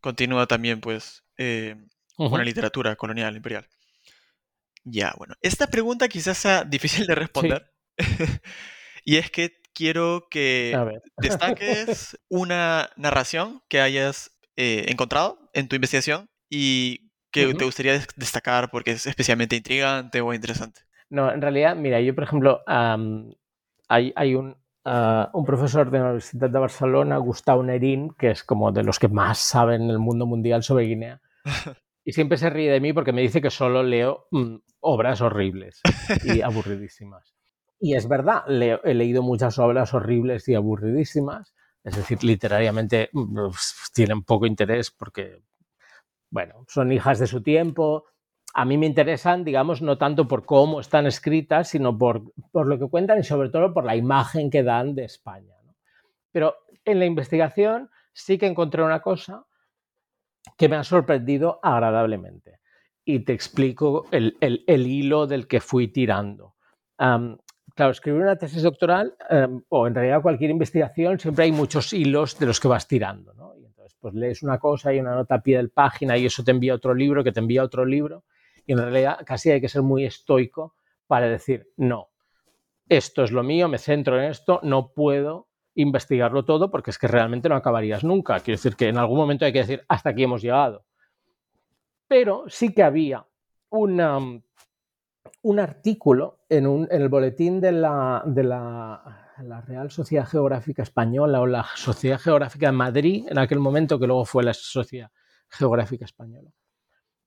continúa también, pues, eh, una literatura colonial imperial. Ya, bueno, esta pregunta quizás sea difícil de responder. y es que quiero que destaques una narración que hayas eh, encontrado en tu investigación y que te gustaría destacar porque es especialmente intrigante o interesante. No, en realidad, mira, yo por ejemplo, hay, hay un, ah, un, profesor de la Universidad de Barcelona, Gustavo Nerín, que es como de los que más saben en el mundo mundial sobre Guinea. Y siempre se ríe de mí porque me dice que solo leo mm, obras horribles y aburridísimas. Y es verdad, he leído muchas obras horribles y aburridísimas, es decir, literariamente mm, pues, tienen poco interés porque, bueno, son hijas de su tiempo. A mí me interesan, digamos, no tanto por cómo están escritas, sino por, por lo que cuentan y sobre todo por la imagen que dan de España. Pero en la investigación sí que encontré una cosa que me ha sorprendido agradablemente. Y te explico el, el, hilo del que fui tirando. Claro, escribir una tesis doctoral em, o en realidad cualquier investigación siempre hay muchos hilos de los que vas tirando. Y entonces, pues lees una cosa y una nota a pie del página y eso te envía otro libro, que te envía otro libro y en realidad casi hay que ser muy estoico para decir, no, esto es lo mío, me centro en esto, no puedo investigarlo todo porque es que realmente no acabarías nunca. Quiero decir que en algún momento hay que decir, hasta aquí hemos llegado. Pero sí que había un artículo en, el boletín de la, Real Sociedad Geográfica Española o la Sociedad Geográfica de Madrid, en aquel momento que luego fue la Sociedad Geográfica Española,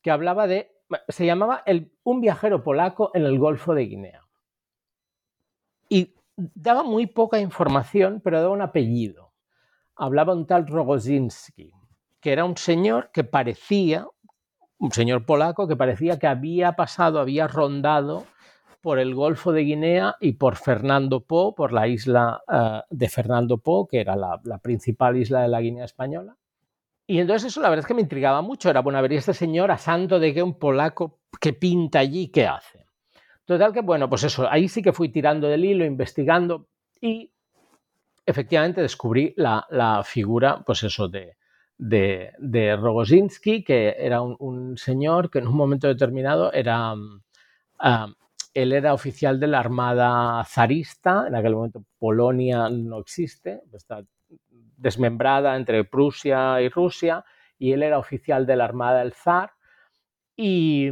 que hablaba de, se llamaba Un viajero polaco en el Golfo de Guinea. Y daba muy poca información, pero daba un apellido. Hablaba un tal Rogozinski, que era un señor que parecía un señor polaco que parecía que había pasado, había rondado por el Golfo de Guinea y por Fernando Po, por la isla eh, de Fernando Po, que era la, principal isla de la Guinea española. Y entonces eso la verdad es que me intrigaba mucho. Era, bueno, a ver, ¿y este señor a santo de que un polaco que pinta allí, qué hace? Total que, bueno, pues eso, ahí sí que fui tirando del hilo, investigando y efectivamente descubrí la, figura, pues eso, de, de, de Rogozinski, que era un, señor que en un momento determinado era... Uh, él era oficial de la Armada zarista, en aquel momento Polonia no existe, está desmembrada entre Prusia y Rusia, y él era oficial de la Armada del Zar. Y,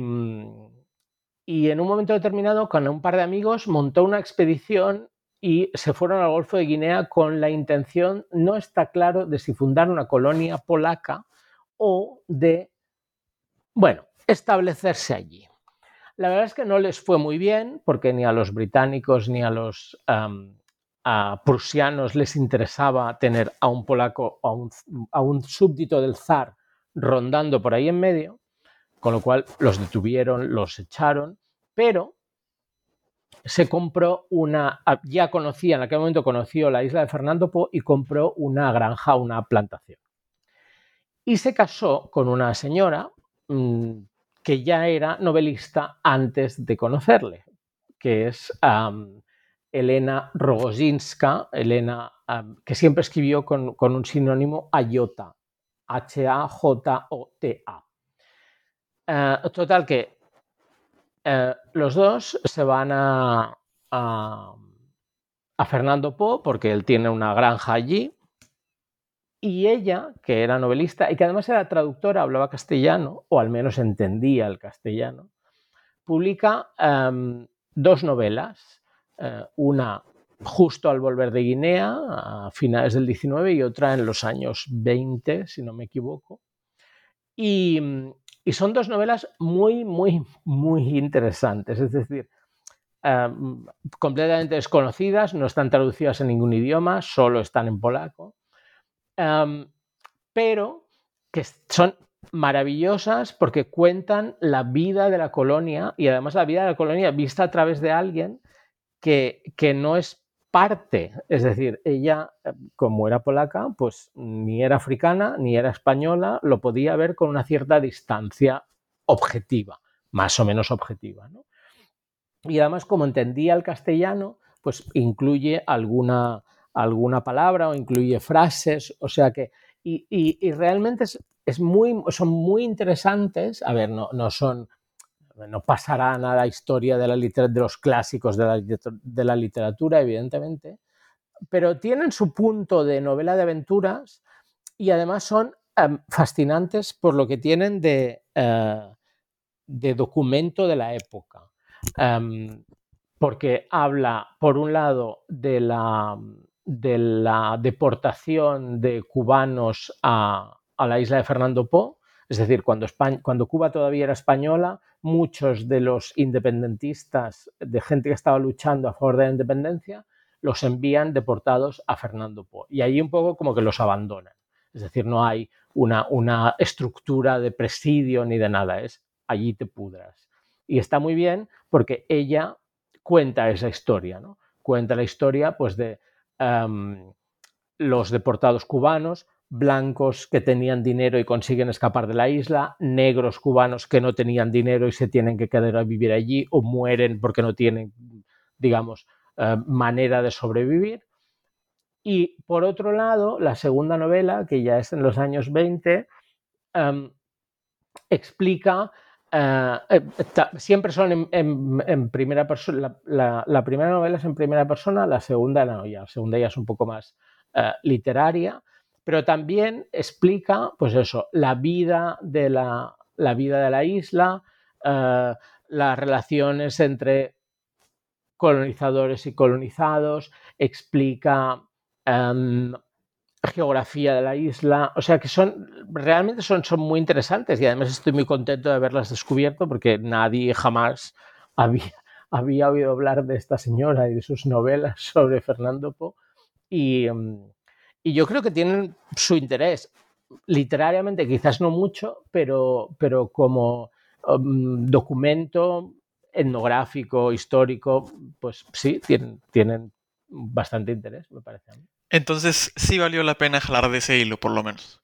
y en un momento determinado, con un par de amigos, montó una expedición y se fueron al Golfo de Guinea con la intención, no está claro, de si fundar una colonia polaca o de, bueno, establecerse allí. La verdad es que no les fue muy bien, porque ni a los británicos ni a los a prusianos les interesaba tener a un polaco, a un, a un súbdito del zar rondando por ahí en medio, con lo cual los detuvieron, los echaron, pero se compró una, ya conocía, en aquel momento conoció la isla de Fernando Po y compró una granja, una plantación. Y se casó con una señora mmm, que ya era novelista antes de conocerle, que es Elena Rogozinska, Elena, que siempre escribió con, un sinónimo Ayota, H-A-J-O-T-A. Uh, total que uh, los dos se van a, a, Fernando Po porque él tiene una granja allí y ella, que era novelista y que además era traductora, hablaba castellano, o al menos entendía el castellano, publica um, dos novelas, uh, una justo al volver de Guinea, a finales del 19, y otra en los años 20, si no me equivoco. Y, son dos novelas muy, muy, muy interesantes, es decir, um, completamente desconocidas, no están traducidas en ningún idioma, solo están en polaco um, pero que son maravillosas porque cuentan la vida de la colonia y además la vida de la colonia vista a través de alguien que, no es parte, es decir, ella, como era polaca, pues ni era africana ni era española, lo podía ver con una cierta distancia objetiva, más o menos objetiva. ¿no? Y además, como entendía el castellano, pues incluye alguna, alguna palabra o incluye frases, o sea que, y, y, y realmente es, es, muy, son muy interesantes, a ver, no, no son, no pasarán a la historia de, la de los clásicos de la, de la, literatura, evidentemente, pero tienen su punto de novela de aventuras y además son fascinantes por lo que tienen de, uh, de documento de la época. Porque habla, por un lado, de la, de la deportación de cubanos a, a la isla de Fernando Po, es decir, cuando, España, cuando, Cuba todavía era española, muchos de los independentistas, de gente que estaba luchando a favor de la independencia, los envían deportados a Fernando Po. Y ahí un poco como que los abandonan. Es decir, no hay una, una estructura de presidio ni de nada, es allí te pudras. Y está muy bien porque ella cuenta esa historia, ¿no? Cuenta la historia pues de um, los deportados cubanos, blancos que tenían dinero y consiguen escapar de la isla, negros cubanos que no tenían dinero y se tienen que quedar a vivir allí o mueren porque no tienen, digamos, uh, manera de sobrevivir. Y por otro lado, la segunda novela, que ya es en los años 20, um, explica Uh, siempre son en, primera persona. La, la, primera novela es en primera persona, la segunda no, ya, la segunda ya es un poco más literaria, pero también explica, pues eso, la vida de la, la vida de la isla, uh, las relaciones entre colonizadores y colonizados, explica um, geografía de la isla, o sea que son realmente son, son muy interesantes y además estoy muy contento de haberlas descubierto porque nadie jamás había, había oído hablar de esta señora y de sus novelas sobre Fernando Po y, y yo creo que tienen su interés literariamente quizás no mucho, pero, pero como um, documento etnográfico, histórico, pues sí, tienen, tienen bastante interés, me parece a mí. Entonces sí valió la pena jalar de ese hilo, por lo menos.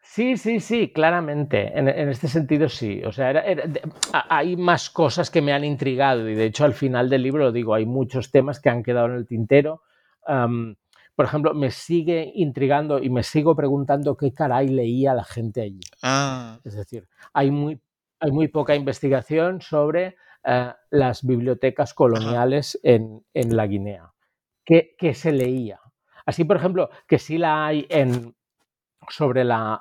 Sí, sí, sí, claramente. En, en este sentido sí. O sea, era, era, de, hay más cosas que me han intrigado y de hecho al final del libro lo digo, hay muchos temas que han quedado en el tintero. Por ejemplo, me sigue intrigando y me sigo preguntando qué caray leía la gente allí. Ah. Es decir, hay muy, hay muy poca investigación sobre eh, las bibliotecas coloniales en, la Guinea. ¿Qué, se leía? Así, por ejemplo, que sí la hay en, sobre la,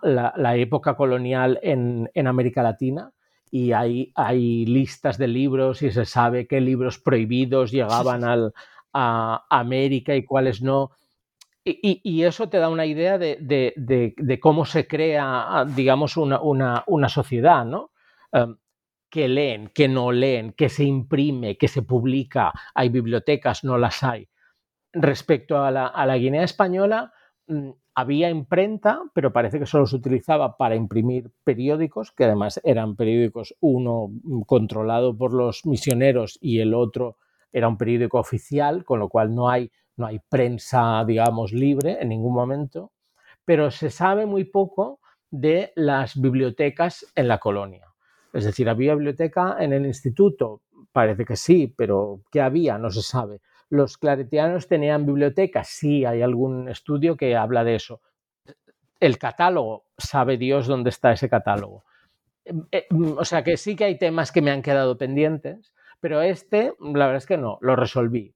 época colonial en, América Latina, y hay, hay, listas de libros y se sabe qué libros prohibidos llegaban al, a América y cuáles no. Y, eso te da una idea de, cómo se crea, digamos, una, sociedad, ¿no? Em, que leen, que no leen, que se imprime, que se publica, hay bibliotecas, no las hay. Respecto a la, Guinea española, mm, había imprenta, pero parece que solo se utilizaba para imprimir periódicos, que además eran periódicos, uno mm, controlado por los misioneros y el otro era un periódico oficial, con lo cual no hay no hay prensa, digamos, libre en ningún momento, pero se sabe muy poco de las bibliotecas en la colonia. Es decir, ¿había biblioteca en el instituto? Parece que sí, pero ¿qué había? No se sabe. ¿Los claretianos tenían biblioteca? Sí, hay algún estudio que habla de eso. El catálogo, sabe Dios dónde está ese catálogo. Eh, o sea que sí que hay temas que me han quedado pendientes, pero este, la verdad es que no, lo resolví.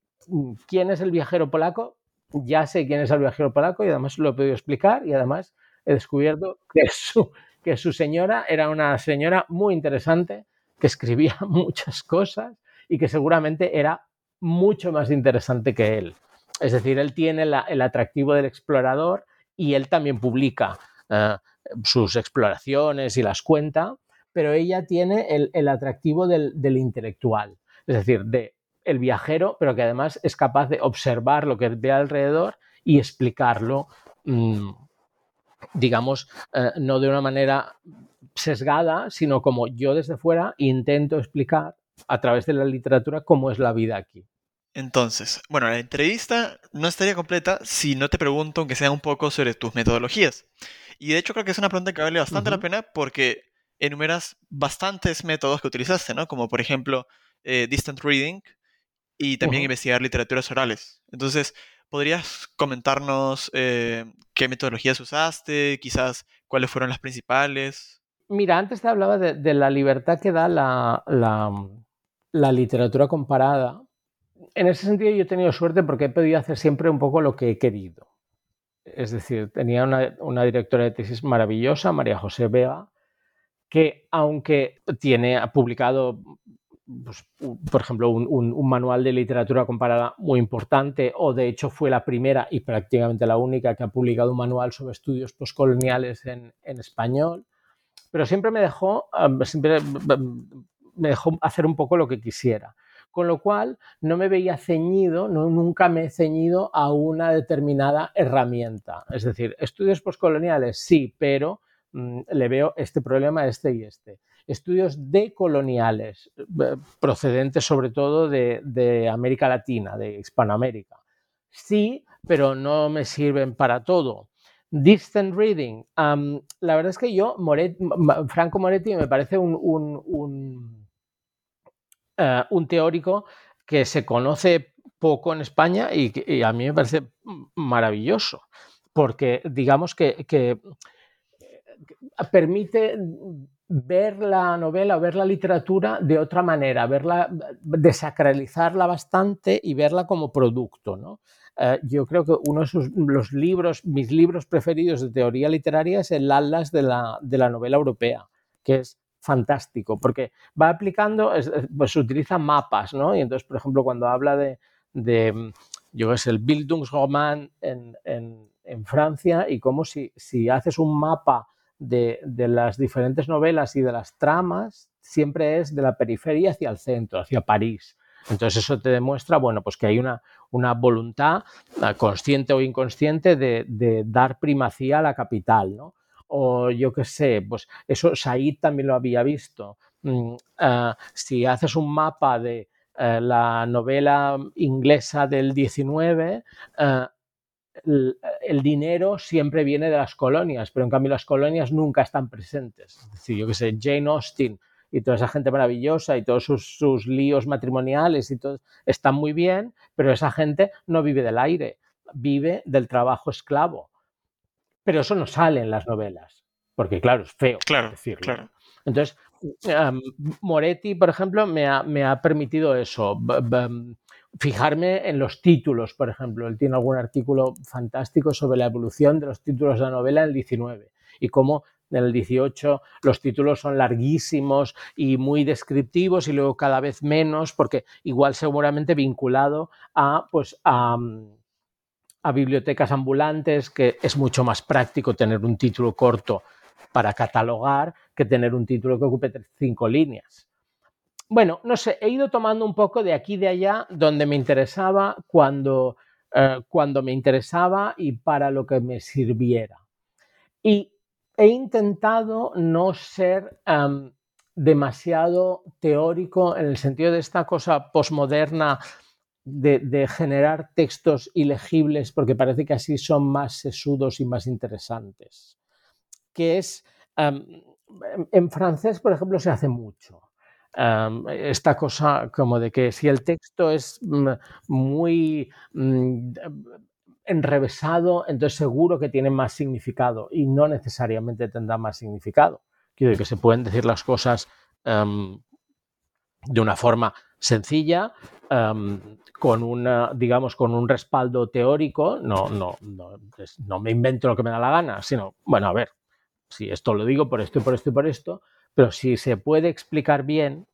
Quién es el viajero polaco, ya sé quién es el viajero polaco y además lo he podido explicar y además he descubierto que su, que su señora era una señora muy interesante, que escribía muchas cosas y que seguramente era mucho más interesante que él. Es decir, él tiene el atractivo del explorador y él también publica eh, sus exploraciones y las cuenta, pero ella tiene el, atractivo del, del, intelectual, es decir, de el viajero, pero que además es capaz de observar lo que ve alrededor y explicarlo, mm, digamos, eh, no de una manera sesgada, sino como yo desde fuera intento explicar a través de la literatura cómo es la vida aquí. Entonces, bueno, la entrevista no estaría completa si no te pregunto, aunque sea un poco, sobre tus metodologías. Y de hecho creo que es una pregunta que vale bastante la pena porque enumeras bastantes métodos que utilizaste, ¿no? Como por ejemplo eh, Distant Reading, y también investigar literaturas orales. Entonces, ¿podrías comentarnos eh, qué metodologías usaste, quizás cuáles fueron las principales? Mira, antes te hablaba de, la libertad que da la, la, literatura comparada. En ese sentido yo he tenido suerte porque he podido hacer siempre un poco lo que he querido. Es decir, tenía una, una directora de tesis maravillosa, María José Vega, que aunque tiene, ha publicado pues, por ejemplo, un, manual de literatura comparada muy importante, o de hecho fue la primera y prácticamente la única que ha publicado un manual sobre estudios postcoloniales en, español, pero siempre me dejó, siempre me dejó hacer un poco lo que quisiera. Con lo cual, no me veía ceñido, no, nunca me he ceñido a una determinada herramienta. Es decir, estudios postcoloniales, sí, pero mm, le veo este problema, este y este estudios decoloniales, eh, procedentes sobre todo de, América Latina, de Hispanoamérica. Sí, pero no me sirven para todo. Distant reading. la verdad es que yo, Franco Moretti, me parece un, un, eh, teórico que se conoce poco en España y, a mí me parece maravilloso, porque digamos que, que permite ver la novela o ver la literatura de otra manera, verla, desacralizarla bastante y verla como producto. ¿no? Eh, yo creo que uno de los libros, mis libros preferidos de teoría literaria es el Atlas de la, de la novela europea, que es fantástico, porque va aplicando, pues utiliza mapas, ¿no? Y entonces, por ejemplo, cuando habla de, de yo es el Bildungsroman en, en, en Francia y cómo si, si haces un mapa de, las diferentes novelas y de las tramas siempre es de la periferia hacia el centro, hacia París. Entonces eso te demuestra, bueno, pues que hay una, una voluntad eh, consciente o inconsciente de, dar primacía a la capital, ¿no? O yo qué sé, pues eso Said también lo había visto. Mm, eh, si haces un mapa de eh, la novela inglesa del 19, el, dinero siempre viene de las colonias, pero en cambio las colonias nunca están presentes. Es decir, yo que sé, Jane Austen y toda esa gente maravillosa y todos sus, líos matrimoniales y todo están muy bien, pero esa gente no vive del aire. vive del trabajo esclavo. Pero eso no sale en las novelas, porque claro, es feo Claro, decirlo. claro. Entonces, em, Moretti, por ejemplo, me ha, me ha permitido eso, b- b- fijarme en los títulos, por ejemplo. Él tiene algún artículo fantástico sobre la evolución de los títulos de la novela en el 19 y cómo en el 18 los títulos son larguísimos y muy descriptivos y luego cada vez menos, porque igual seguramente vinculado a, pues, a, bibliotecas ambulantes, que es mucho más práctico tener un título corto para catalogar que tener un título que ocupe cinco líneas. Bueno, no sé, he ido tomando un poco de aquí y de allá donde me interesaba, cuando, eh, cuando me interesaba y para lo que me sirviera. Y he intentado no ser demasiado teórico en el sentido de esta cosa posmoderna de, generar textos ilegibles porque parece que así son más sesudos y más interesantes. Que es, en francés, por ejemplo, se hace mucho. Esta cosa como de que si el texto es mm, muy mm, enrevesado, entonces seguro que tiene más significado y no necesariamente tendrá más significado. Quiero decir que se pueden decir las cosas de una forma sencilla, con una, digamos, con un respaldo teórico, no, no, no, no me invento lo que me da la gana, sino, bueno, a ver, si esto lo digo por esto y por esto y por esto, pero si se puede explicar bien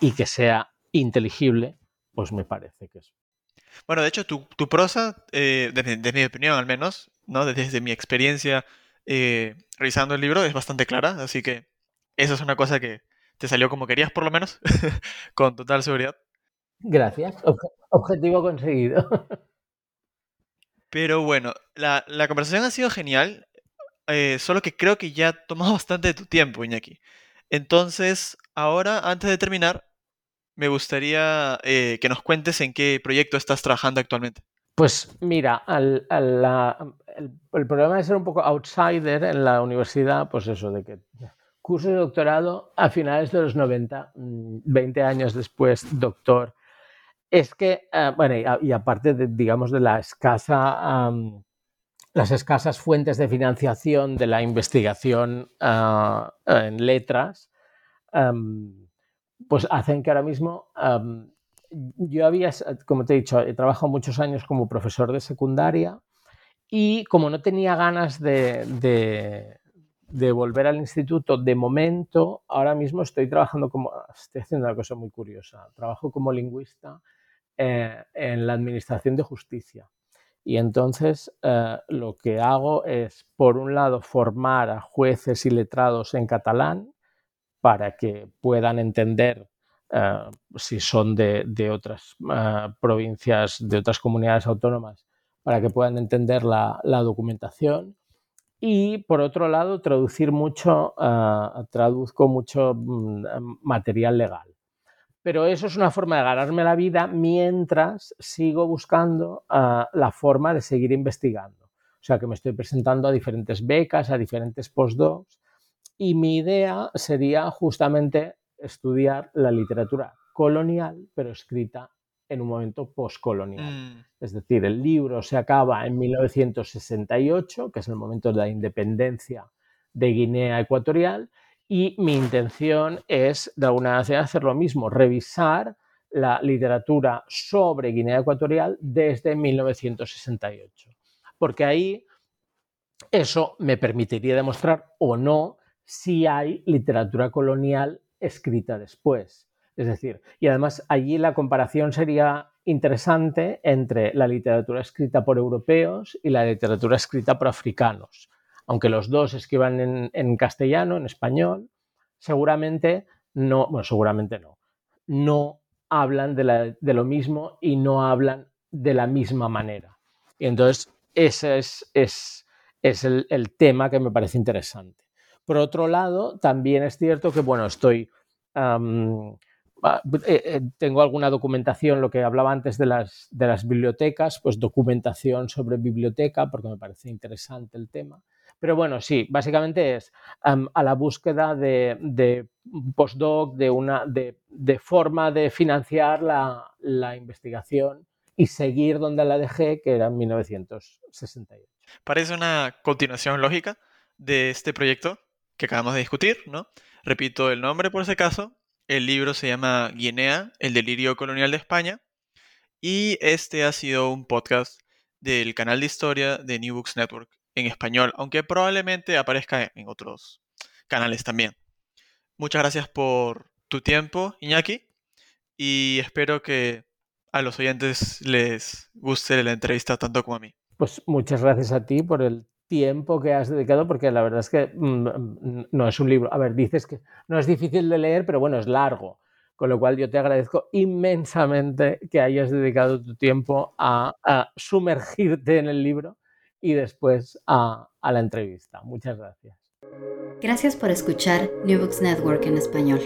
y que sea inteligible, pues me parece que es. Bueno, de hecho, tu, tu prosa, eh, desde, desde mi opinión al menos, ¿no? Desde, desde mi experiencia eh, revisando el libro, es bastante clara, así que eso es una cosa que te salió como querías, por lo menos, con total seguridad. Gracias. Obje- objetivo conseguido. Pero bueno, la, la conversación ha sido genial, eh, solo que creo que ya ha tomado bastante de tu tiempo, Iñaki. Entonces, ahora, antes de terminar, me gustaría eh, que nos cuentes en qué proyecto estás trabajando actualmente. Pues mira, al- el, problema de ser un poco outsider en la universidad, pues eso, de que curso de doctorado a finales de los 90, mm, 20 años después, doctor, es que, eh, bueno, y, a- y aparte, de, digamos, de la escasa, las escasas fuentes de financiación de la investigación ah, en letras, am, pues hacen que ahora mismo am, yo había, como te he dicho, he trabajado muchos años como profesor de secundaria y como no tenía ganas de volver al instituto, de momento, ahora mismo estoy trabajando como, estoy haciendo una cosa muy curiosa, trabajo como lingüista eh, en la Administración de Justicia. Y entonces eh, lo que hago es, por un lado, formar a jueces y letrados en catalán para que puedan entender eh, si son de, otras eh, provincias, de otras comunidades autónomas, para que puedan entender la, la documentación. Y por otro lado, traducir mucho, traduzco mucho mm, material legal. Pero eso es una forma de ganarme la vida mientras sigo buscando uh, la forma de seguir investigando. O sea, que me estoy presentando a diferentes becas, a diferentes postdocs, y mi idea sería justamente estudiar la literatura colonial, pero escrita en un momento postcolonial. Mm, Es decir, el libro se acaba en 1968, que es el momento de la independencia de Guinea Ecuatorial, y mi intención es, de alguna manera, hacer lo mismo, revisar la literatura sobre Guinea Ecuatorial desde 1968. Porque ahí eso me permitiría demostrar o no si hay literatura colonial escrita después. Es decir, y además allí la comparación sería interesante entre la literatura escrita por europeos y la literatura escrita por africanos. Aunque los dos escriban en, en castellano, en español, seguramente no, bueno, seguramente no, no hablan de, lo mismo y no hablan de la misma manera. Y entonces ese es, el, tema que me parece interesante. Por otro lado, también es cierto que, bueno, estoy, um, eh, eh, tengo alguna documentación, lo que hablaba antes de las, de las bibliotecas, pues documentación sobre biblioteca, porque me parece interesante el tema. Pero bueno, sí, básicamente es a la búsqueda de, postdoc, de una de, forma de financiar la, investigación y seguir donde la dejé, que era en 1968. Parece una continuación lógica de este proyecto que acabamos de discutir, ¿no? Repito el nombre por ese caso. El libro se llama Guinea, el delirio colonial de España. Y este ha sido un podcast del canal de historia de New Books Network en español, aunque probablemente aparezca en otros canales también. Muchas gracias por tu tiempo, Iñaki, y espero que a los oyentes les guste la entrevista tanto como a mí. Pues muchas gracias a ti por el tiempo que has dedicado, porque la verdad es que mm, mm, no es un libro. A ver, dices que no es difícil de leer, pero bueno, es largo. Con lo cual yo te agradezco inmensamente que hayas dedicado tu tiempo a, sumergirte en el libro y después a, la entrevista. Muchas gracias. Gracias por escuchar New Books Network en español.